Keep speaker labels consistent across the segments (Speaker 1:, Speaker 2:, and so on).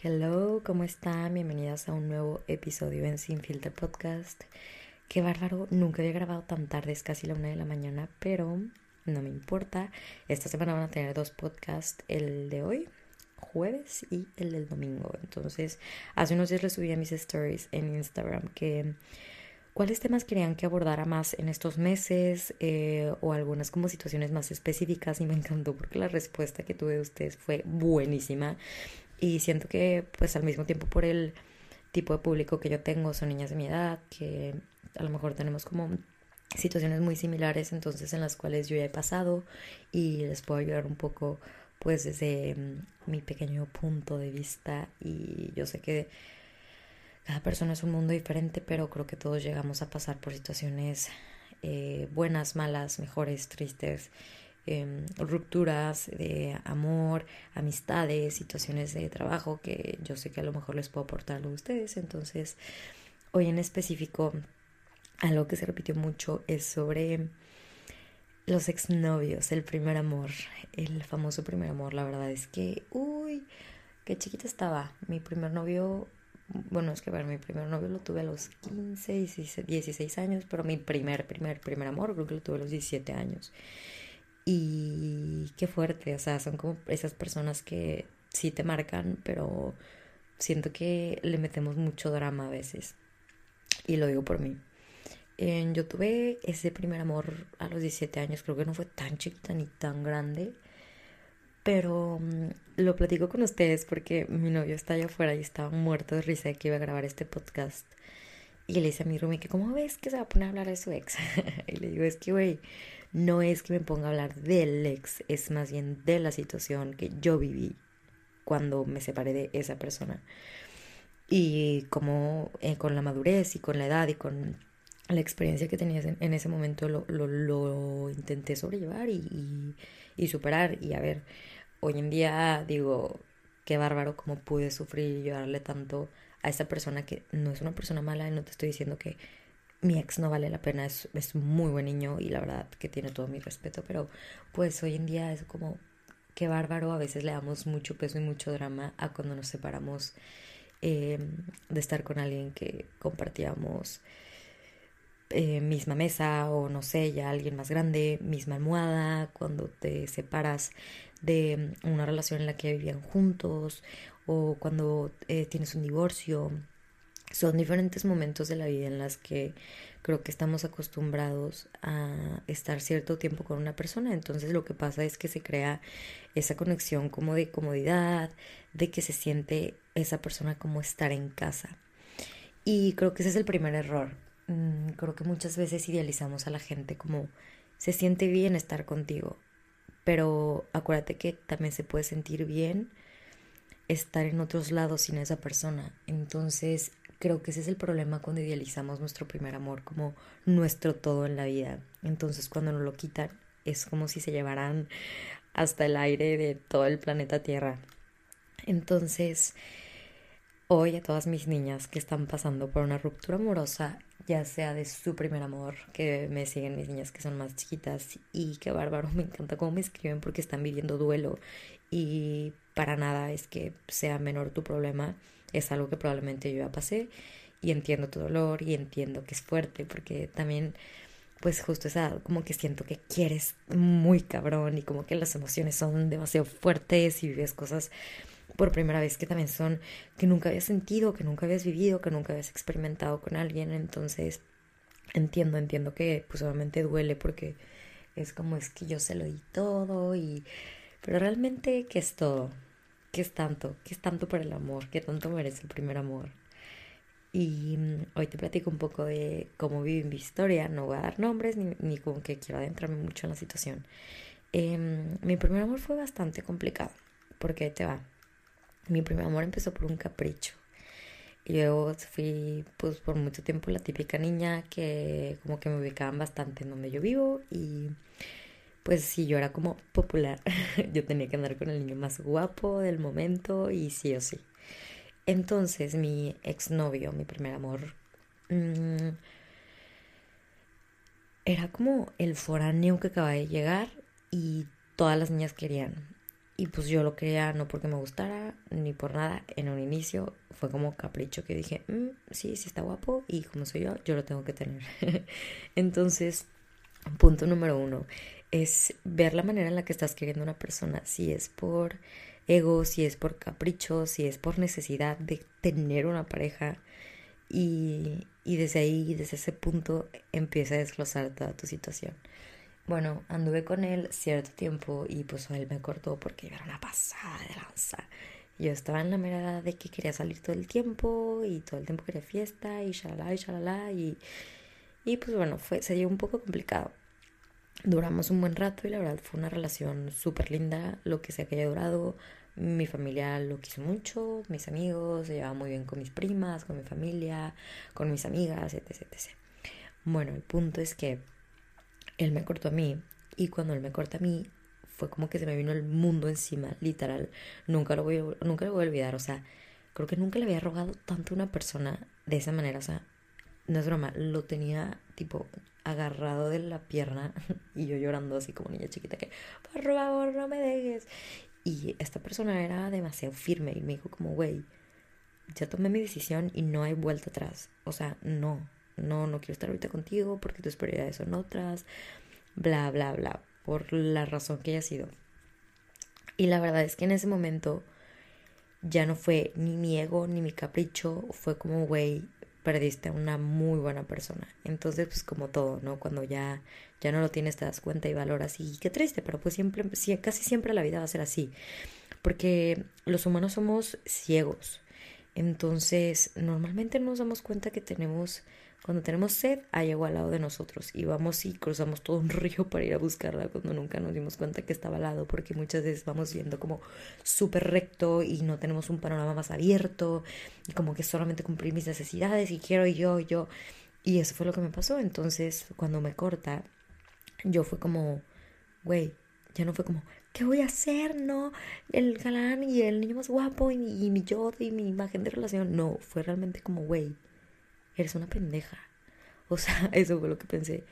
Speaker 1: Hello, ¿cómo están? Bienvenidas a un nuevo episodio en Sin Filter Podcast. Qué bárbaro, nunca había grabado tan tarde, es casi la una de la mañana, pero no me importa. Esta semana van a tener dos podcasts, el de hoy, jueves, y el del domingo. Entonces, hace unos días les subí a mis stories en Instagram que cuáles temas querían que abordara más en estos meses eh, o algunas como situaciones más específicas y me encantó porque la respuesta que tuve de ustedes fue buenísima y siento que pues al mismo tiempo por el tipo de público que yo tengo son niñas de mi edad, que a lo mejor tenemos como situaciones muy similares entonces en las cuales yo ya he pasado y les puedo ayudar un poco pues desde mm, mi pequeño punto de vista. Y yo sé que cada persona es un mundo diferente pero creo que todos llegamos a pasar por situaciones eh, buenas, malas, mejores, tristes Em, rupturas de amor, amistades, situaciones de trabajo que yo sé que a lo mejor les puedo aportar a ustedes. Entonces, hoy en específico, algo que se repitió mucho es sobre los exnovios, el primer amor, el famoso primer amor. La verdad es que, uy, qué chiquita estaba. Mi primer novio, bueno, es que a ver, mi primer novio lo tuve a los 15, 16 años, pero mi primer, primer, primer amor creo que lo tuve a los 17 años. Y qué fuerte, o sea, son como esas personas que sí te marcan, pero siento que le metemos mucho drama a veces. Y lo digo por mí. yo tuve ese primer amor a los 17 años, creo que no fue tan chiquita ni tan grande, pero mm, lo platico con ustedes porque mi novio está allá afuera y estaba muerto de risa de que iba a grabar este podcast. Y le dice a mi roomie que, ¿cómo ves que se va a poner a hablar de su ex? y le digo, es que, güey, no es que me ponga a hablar del ex, es más bien de la situación que yo viví cuando me separé de esa persona. Y como eh, con la madurez y con la edad y con la experiencia que tenía en, ese momento lo, lo, intenté sobrellevar y, y, superar. Y a ver, hoy en día digo, qué bárbaro cómo pude sufrir y llorarle tanto a esa persona que no es una persona mala y no te estoy diciendo que mi ex no vale la pena, es, es muy buen niño y la verdad que tiene todo mi respeto, pero pues hoy en día es como qué bárbaro, a veces le damos mucho peso y mucho drama a cuando nos separamos em, de estar con alguien que compartíamos eh, misma mesa o no sé, ya alguien más grande, misma almohada, cuando te separas de una relación en la que vivían juntos o cuando eh, tienes un divorcio son diferentes momentos de la vida en las que creo que estamos acostumbrados a estar cierto tiempo con una persona. Entonces lo que pasa es que se crea esa conexión como de comodidad, de que se siente esa persona como estar en casa. Y creo que ese es el primer error. Mm, creo que muchas veces idealizamos a la gente como se siente bien estar contigo. Pero acuérdate que también se puede sentir bien estar en otros lados sin esa persona. Entonces Creo que ese es el problema cuando idealizamos nuestro primer amor como nuestro todo en la vida. Entonces cuando nos lo quitan es como si se llevaran hasta el aire de todo el planeta Tierra. Entonces, hoy a todas mis niñas que están pasando por una ruptura amorosa, ya sea de su primer amor, que me siguen mis niñas que son más chiquitas y qué bárbaro, me encanta cómo me escriben porque están viviendo duelo y para nada es que sea menor tu problema es algo que probablemente yo ya pasé y entiendo tu dolor y entiendo que es fuerte porque también pues justo esa como que siento que quieres muy cabrón y como que las emociones son demasiado fuertes y vives cosas por primera vez que también son que nunca habías sentido, que nunca habías vivido, que nunca habías experimentado con alguien, entonces entiendo, entiendo que pues obviamente duele porque es como es que yo se lo di todo y pero realmente ¿qué es todo? ¿Qué es tanto? ¿Qué es tanto por el amor? ¿Qué tanto merece el primer amor? Y mm, hoy te platico un poco de cómo viví mi historia. No voy a dar nombres ni, ni como que quiero adentrarme mucho en la situación. Em, mi primer amor fue bastante complicado. Porque te va. Mi primer amor empezó por un capricho. Y luego fui, pues, por mucho tiempo la típica niña que como que me ubicaban bastante en donde yo vivo. Y pues sí, yo era como popular. yo tenía que andar con el niño más guapo del momento y sí o sí. Entonces mi exnovio, mi primer amor, mm, era como el foráneo que acaba de llegar y todas las niñas querían. Y pues yo lo quería no porque me gustara ni por nada. En un inicio fue como capricho que dije, mm, sí, sí está guapo y como soy yo, yo lo tengo que tener. Entonces, punto número uno es ver la manera en la que estás queriendo una persona. Si es por ego, si es por capricho, si es por necesidad de tener una pareja. Y, y desde ahí, desde ese punto, empieza a desglosar toda tu situación. Bueno, anduve con él cierto tiempo y pues él me cortó porque era una pasada de lanza. Yo estaba en la mera de que quería salir todo el tiempo y todo el tiempo quería fiesta y shalala y shalala y, y pues bueno, fue, sería un poco complicado. Duramos un buen rato y la verdad fue una relación súper linda, lo que sea que haya durado. Mi familia lo quiso mucho, mis amigos, se llevaba muy bien con mis primas, con mi familia, con mis amigas, etc, etc. Bueno, el punto es que él me cortó a mí y cuando él me corta a mí fue como que se me vino el mundo encima, literal. Nunca lo voy nunca lo voy a olvidar, o sea, creo que nunca le había rogado tanto a una persona de esa manera, o sea, no es broma, lo tenía tipo agarrado de la pierna y yo llorando así como niña chiquita que por favor no me dejes. Y esta persona era demasiado firme y me dijo como, güey, ya tomé mi decisión y no hay vuelta atrás. O sea, no, no, no quiero estar ahorita contigo porque tus prioridades son otras, bla, bla, bla, por la razón que haya sido. Y la verdad es que en ese momento ya no fue ni mi ego ni mi capricho, fue como, güey, perdiste a una muy buena persona. Entonces, pues como todo, ¿no? Cuando ya, ya no lo tienes, te das cuenta y valoras. Y qué triste, pero pues siempre, casi siempre la vida va a ser así. Porque los humanos somos ciegos. Entonces, normalmente nos damos cuenta que tenemos cuando tenemos sed, hay agua al lado de nosotros y vamos y cruzamos todo un río para ir a buscarla cuando nunca nos dimos cuenta que estaba al lado porque muchas veces vamos viendo como súper recto y no tenemos un panorama más abierto y como que solamente cumplir mis necesidades y quiero yo yo. Y eso fue lo que me pasó. Entonces, cuando me corta, yo fue como, güey, ya no fue como, ¿qué voy a hacer? No, el galán y el niño más guapo y, y mi yo y mi imagen de relación. No, fue realmente como, güey eres una pendeja. O sea, eso fue lo que pensé.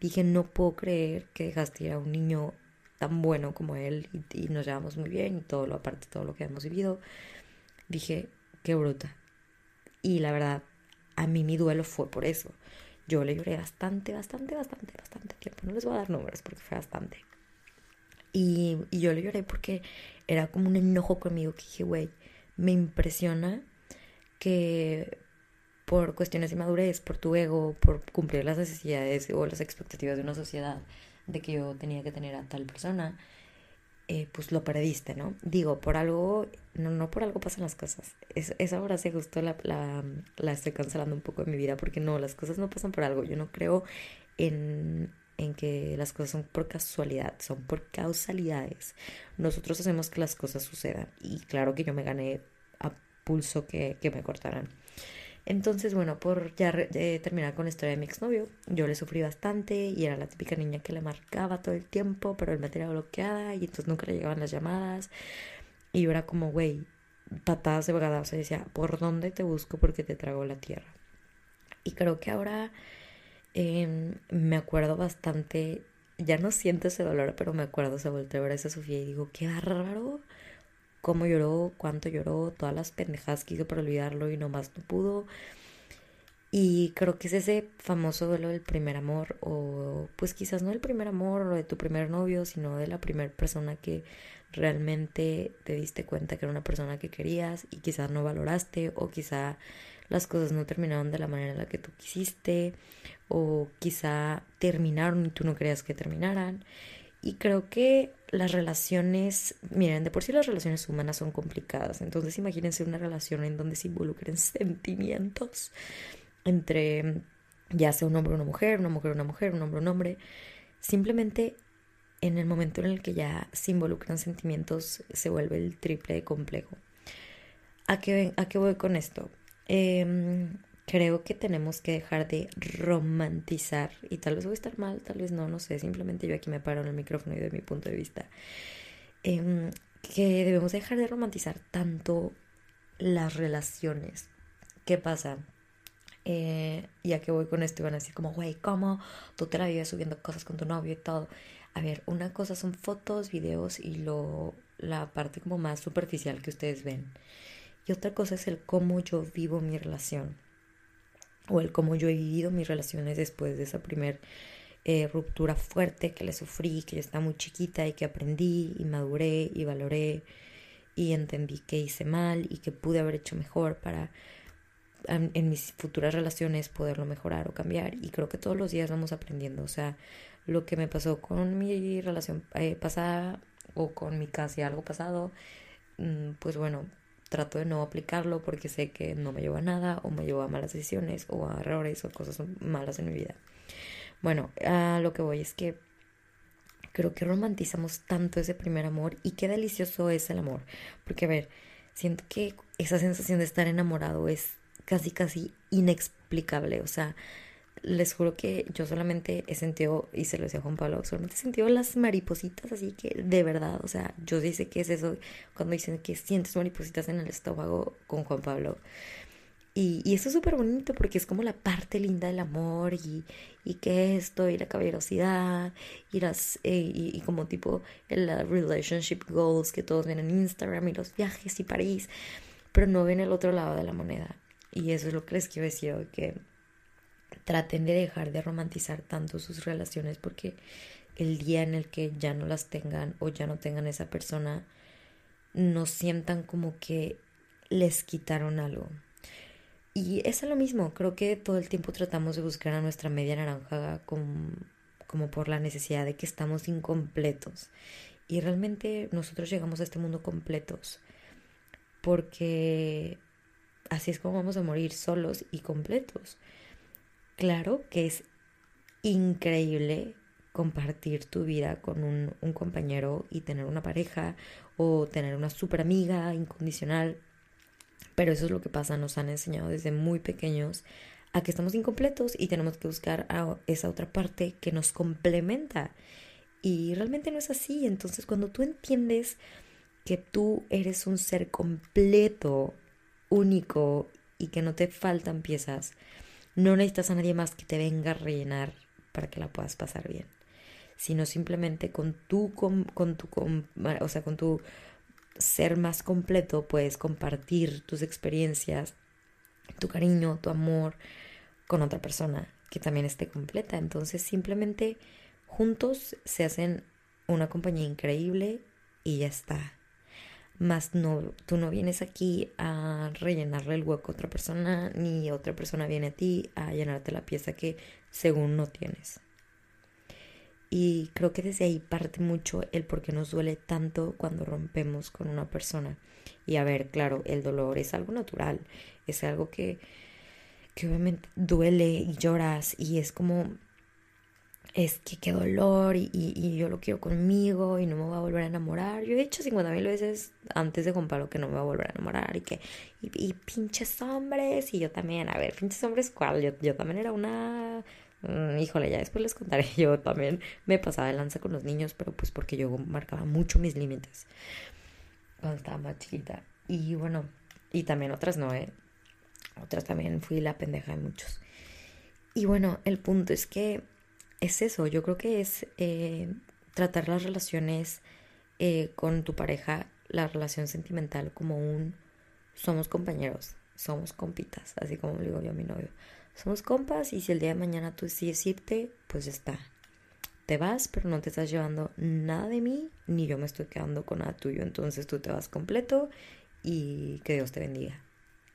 Speaker 1: Dije, no puedo creer que dejaste a un niño tan bueno como él y, nos llevamos muy bien y todo lo aparte, todo lo que hemos vivido. Dije, qué bruta. Y la verdad, a mí mi duelo fue por eso. Yo le lloré bastante, bastante, bastante, bastante tiempo. No les voy a dar números porque fue bastante. Y, y yo le lloré porque era como un enojo conmigo que dije, güey, me impresiona que por cuestiones de madurez, por tu ego, por cumplir las necesidades o las expectativas de una sociedad de que yo tenía que tener a tal persona, eh, pues lo perdiste, ¿no? Digo, por algo, no, no por algo pasan las cosas. Es, esa frase justo la, la, estoy cancelando un poco en mi vida porque no, las cosas no pasan por algo. Yo no creo en, en que las cosas son por casualidad, son por causalidades. Nosotros hacemos que las cosas sucedan y claro que yo me gané a pulso que, que me cortaran. Entonces, bueno, por ya terminar con la historia de mi exnovio, yo le sufrí bastante y era la típica niña que le marcaba todo el tiempo, pero él me tenía bloqueada y entonces nunca le llegaban las llamadas. Y yo era como, güey, patadas de bogada, o decía, ¿por dónde te busco? Porque te trago la tierra. Y creo que ahora em, me acuerdo bastante, ya no siento ese dolor, pero me acuerdo, se volteó a ver esa Sofía y digo, qué raro cómo lloró, cuánto lloró, todas las pendejadas que hizo para olvidarlo y nomás no pudo. Y creo que es ese famoso duelo del primer amor, o pues quizás no el primer amor o de tu primer novio, sino de la primera persona que realmente te diste cuenta que era una persona que querías y quizás no valoraste, o quizá las cosas no terminaron de la manera en la que tú quisiste, o quizá terminaron y tú no querías que terminaran. Y creo que las relaciones, miren, de por sí las relaciones humanas son complicadas, entonces imagínense una relación en donde se involucren sentimientos entre ya sea un hombre una mujer, una mujer una mujer, un hombre un hombre, simplemente en el momento en el que ya se involucran sentimientos se vuelve el triple de complejo. ¿A qué, a qué voy con esto? Eh, creo que tenemos que dejar de romantizar, y tal vez voy a estar mal, tal vez no, no sé, simplemente yo aquí me paro en el micrófono y de mi punto de vista, em, que debemos dejar de romantizar tanto las relaciones. ¿Qué pasa? Eh, ya que voy con esto, van a decir como, güey, ¿cómo? Tú te la vives subiendo cosas con tu novio y todo. A ver, una cosa son fotos, videos y lo la parte como más superficial que ustedes ven. Y otra cosa es el cómo yo vivo mi relación. O el cómo yo he vivido mis relaciones después de esa primer eh, ruptura fuerte que le sufrí, que yo estaba muy chiquita y que aprendí y maduré y valoré y entendí que hice mal y que pude haber hecho mejor para en, mis futuras relaciones poderlo mejorar o cambiar. Y creo que todos los días vamos aprendiendo. O sea, lo que me pasó con mi relación eh, pasada o con mi casi algo pasado, mm, pues bueno, trato de no aplicarlo porque sé que no me lleva a nada o me lleva a malas decisiones o a errores o cosas malas en mi vida. Bueno, a lo que voy es que creo que romantizamos tanto ese primer amor y qué delicioso es el amor. Porque a ver, siento que esa sensación de estar enamorado es casi, casi inexplicable. O sea, les juro que yo solamente he sentido, y se lo decía Juan Pablo, solamente he sentido las maripositas, así que de verdad, o sea, yo sé qué es eso cuando dicen que sientes maripositas en el estómago con Juan Pablo. Y, eso es súper bonito porque es como la parte linda del amor y, que esto y la caballerosidad y las eh, y, como tipo el relationship goals que todos ven en Instagram y los viajes y París, pero no ven el otro lado de la moneda. Y eso es lo que les quiero decir que traten de dejar de romantizar tanto sus relaciones porque el día en el que ya no las tengan o ya no tengan esa persona, no sientan como que les quitaron algo. Y es lo mismo, creo que todo el tiempo tratamos de buscar a nuestra media naranja como, como por la necesidad de que estamos incompletos. Y realmente nosotros llegamos a este mundo completos porque así es como vamos a morir solos y completos. Claro que es increíble compartir tu vida con un, compañero y tener una pareja o tener una super amiga incondicional pero eso es lo que pasa, nos han enseñado desde muy pequeños a que estamos incompletos y tenemos que buscar a esa otra parte que nos complementa. Y realmente no es así. Entonces cuando tú entiendes que tú eres un ser completo, único y que no te faltan piezas, no necesitas a nadie más que te venga a rellenar para que la puedas pasar bien, sino simplemente con tu, con, con tu, con, o sea, con tu ser más completo, puedes compartir tus experiencias, tu cariño, tu amor con otra persona que también esté completa. Entonces simplemente juntos se hacen una compañía increíble y ya está. Más no, tú no vienes aquí a rellenarle el hueco a otra persona, ni otra persona viene a ti a llenarte la pieza que según no tienes. Y creo que desde ahí parte mucho el por qué nos duele tanto cuando rompemos con una persona. Y a ver, claro, el dolor es algo natural, es algo que, que obviamente duele y lloras y es como, es que qué dolor y, y, yo lo quiero conmigo y no me voy a volver a enamorar. Yo he dicho 50 mil veces antes de comprarlo que no me voy a volver a enamorar y que, y, pinches hombres, y yo también, a ver, pinches hombres, ¿cuál? Yo, yo también era una Mm, híjole, ya después les contaré. Yo también me pasaba de lanza con los niños, pero pues porque yo marcaba mucho mis límites cuando estaba más chiquita. Y bueno, y también otras no, ¿eh? Otras también fui la pendeja de muchos. Y bueno, el punto es que es eso. Yo creo que es eh, tratar las relaciones eh, con tu pareja, la relación sentimental, como un somos compañeros, somos compitas, así como le digo yo a mi novio somos compas y si el día de mañana tú decides irte, pues ya está. Te vas, pero no te estás llevando nada de mí, ni yo me estoy quedando con nada tuyo. Entonces tú te vas completo y que Dios te bendiga.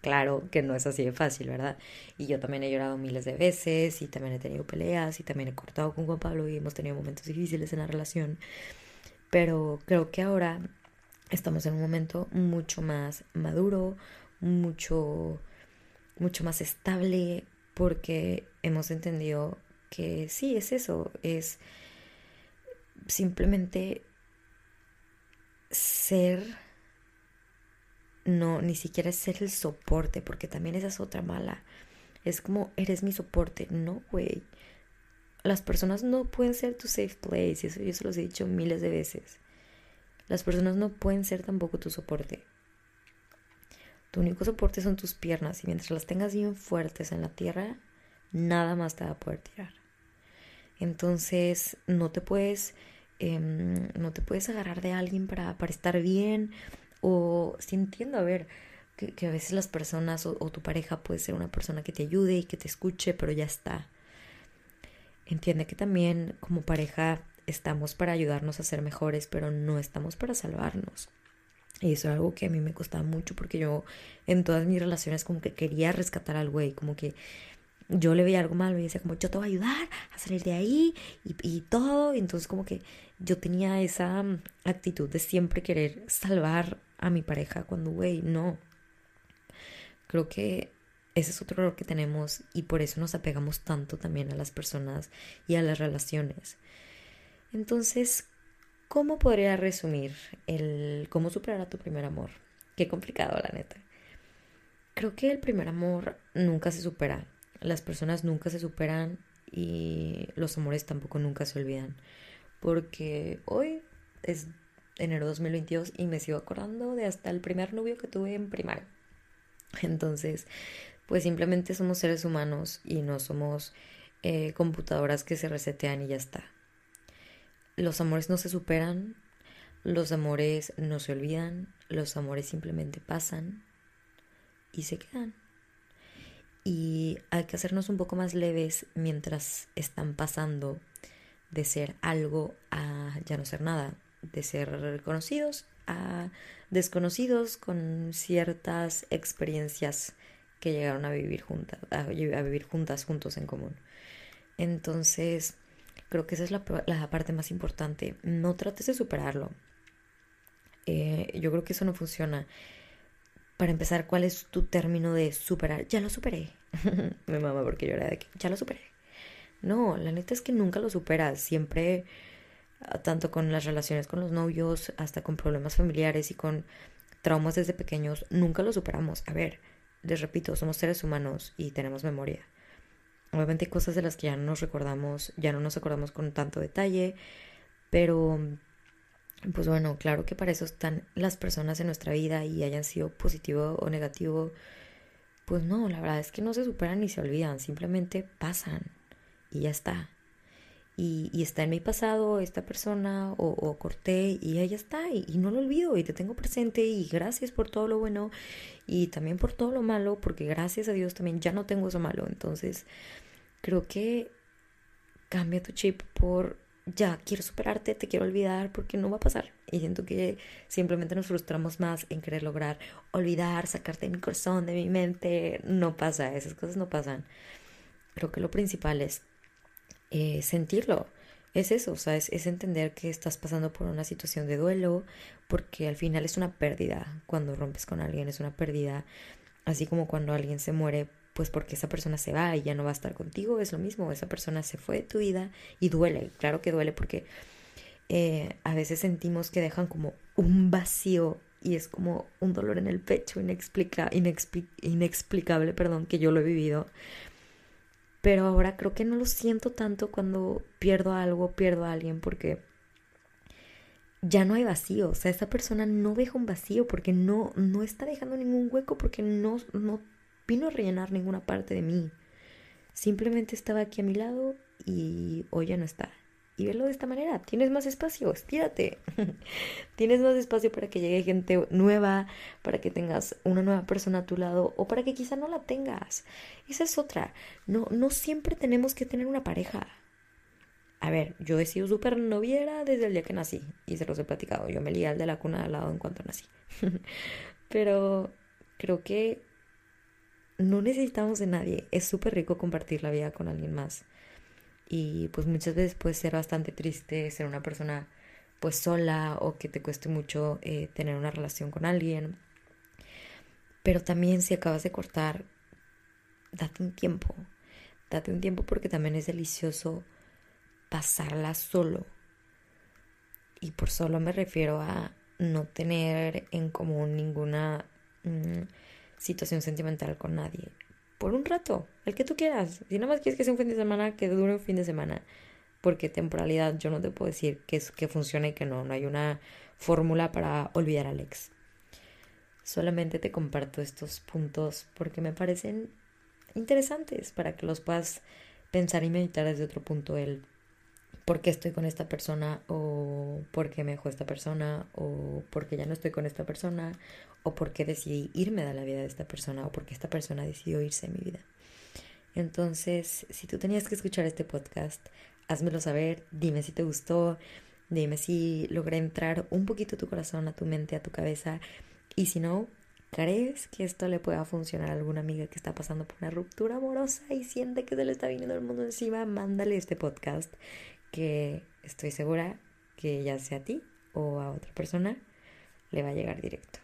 Speaker 1: Claro que no es así de fácil, ¿verdad? Y yo también he llorado miles de veces y también he tenido peleas y también he cortado con Juan Pablo y hemos tenido momentos difíciles en la relación. Pero creo que ahora estamos en un momento mucho más maduro, mucho, mucho más estable, porque hemos entendido que sí, es eso, es simplemente ser, no, ni siquiera es ser el soporte, porque también esa es otra mala. Es como, eres mi soporte. No, güey. Las personas no pueden ser tu safe place, y eso yo se los he dicho miles de veces. Las personas no pueden ser tampoco tu soporte. Tu único soporte son tus piernas y mientras las tengas bien fuertes en la tierra, nada más te va a poder tirar. Entonces no te puedes em, no te puedes agarrar de alguien para, para estar bien o si entiendo, a ver, que, a veces las personas o, tu pareja puede ser una persona que te ayude y que te escuche, pero ya está. Entiende que también como pareja estamos para ayudarnos a ser mejores, pero no estamos para salvarnos. Y eso es algo que a mí me costaba mucho porque yo en todas mis relaciones como que quería rescatar al güey, como que yo le veía algo malo y decía como yo te voy a ayudar a salir de ahí y, y todo. Y entonces como que yo tenía esa mm, actitud de siempre querer salvar a mi pareja cuando, güey, no. Creo que ese es otro error que tenemos y por eso nos apegamos tanto también a las personas y a las relaciones. Entonces, ¿cómo podría resumir el cómo superar a tu primer amor? Qué complicado, la neta. Creo que el primer amor nunca se supera. Las personas nunca se superan y los amores tampoco nunca se olvidan. Porque hoy es enero 2022 y me sigo acordando de hasta el primer novio que tuve en primaria. Entonces, pues simplemente somos seres humanos y no somos eh, computadoras que se resetean y ya está. Los amores no se superan, los amores no se olvidan, los amores simplemente pasan y se quedan. Y hay que hacernos un poco más leves mientras están pasando de ser algo a ya no ser nada, de ser conocidos a desconocidos con ciertas experiencias que llegaron a vivir juntas, a, vivir juntas, juntos en común. Entonces, creo que esa es la, parte más importante. No trates de superarlo. Eh, yo creo que eso no funciona. Para empezar, ¿cuál es tu término de superar? Ya lo superé. Me mama porque yo era de que ya lo superé. No, la neta es que nunca lo superas. Siempre tanto con las relaciones con los novios, hasta con problemas familiares y con traumas desde pequeños, nunca lo superamos. A ver, les repito, somos seres humanos y tenemos memoria. Obviamente hay cosas de las que ya no nos recordamos, ya no nos acordamos con tanto detalle, pero pues bueno, claro que para eso están las personas en nuestra vida y hayan sido positivo o negativo, pues no, la verdad es que no se superan ni se olvidan, simplemente pasan y ya está y, está en mi pasado esta persona o, corté y ella está y, no lo olvido y te tengo presente y gracias por todo lo bueno y también por todo lo malo porque gracias a Dios también ya no tengo eso malo entonces creo que cambia tu chip por ya quiero superarte, te quiero olvidar porque no va a pasar. Y siento que simplemente nos frustramos más en querer lograr olvidar, sacarte de mi corazón, de mi mente. No pasa, esas cosas no pasan. Creo que lo principal es eh, sentirlo. Es eso, o sea, es, entender que estás pasando por una situación de duelo, porque al final es una pérdida. Cuando rompes con alguien es una pérdida, así como cuando alguien se muere, pues porque esa persona se va y ya no va a estar contigo, es lo mismo, esa persona se fue de tu vida y duele, claro que duele porque eh, a veces sentimos que dejan como un vacío y es como un dolor en el pecho inexplica, inexplicable, perdón, que yo lo he vivido pero ahora creo que no lo siento tanto cuando pierdo algo, pierdo a alguien, porque ya no hay vacío. O sea, esa persona no deja un vacío porque no, no está dejando ningún hueco, porque no, no vino a rellenar ninguna parte de mí. Simplemente estaba aquí a mi lado y hoy ya no está y verlo de esta manera. Tienes más espacio, estírate. Tienes más espacio para que llegue gente nueva, para que tengas una nueva persona a tu lado o para que quizá no la tengas. Esa es otra. No, no siempre tenemos que tener una pareja. A ver, yo he sido súper noviera desde el día que nací y se los he platicado. Yo me lié al de la cuna al lado en cuanto nací. Pero creo que no necesitamos de nadie. Es súper rico compartir la vida con alguien más y pues muchas veces puede ser bastante triste ser una persona pues sola o que te cueste mucho eh, tener una relación con alguien. Pero también si acabas de cortar, date un tiempo. Date un tiempo porque también es delicioso pasarla solo. Y por solo me refiero a no tener en común ninguna mm, situación sentimental con nadie por un rato, el que tú quieras. Si nada más quieres que sea un fin de semana, que dure un fin de semana. Porque temporalidad yo no te puedo decir que, es, que funcione y que no. No hay una fórmula para olvidar a Alex. Solamente te comparto estos puntos porque me parecen interesantes para que los puedas pensar y meditar desde otro punto el por qué estoy con esta persona o porque me dejó esta persona, o porque ya no estoy con esta persona, o porque decidí irme de la vida de esta persona, o porque esta persona decidió irse de mi vida. Entonces, si tú tenías que escuchar este podcast, házmelo saber, dime si te gustó, dime si logré entrar un poquito a tu corazón, a tu mente, a tu cabeza, y si no, ¿crees que esto le pueda funcionar a alguna amiga que está pasando por una ruptura amorosa y siente que se le está viniendo el mundo encima? Mándale este podcast que estoy segura que ya sea a ti o a otra persona le va a llegar directo.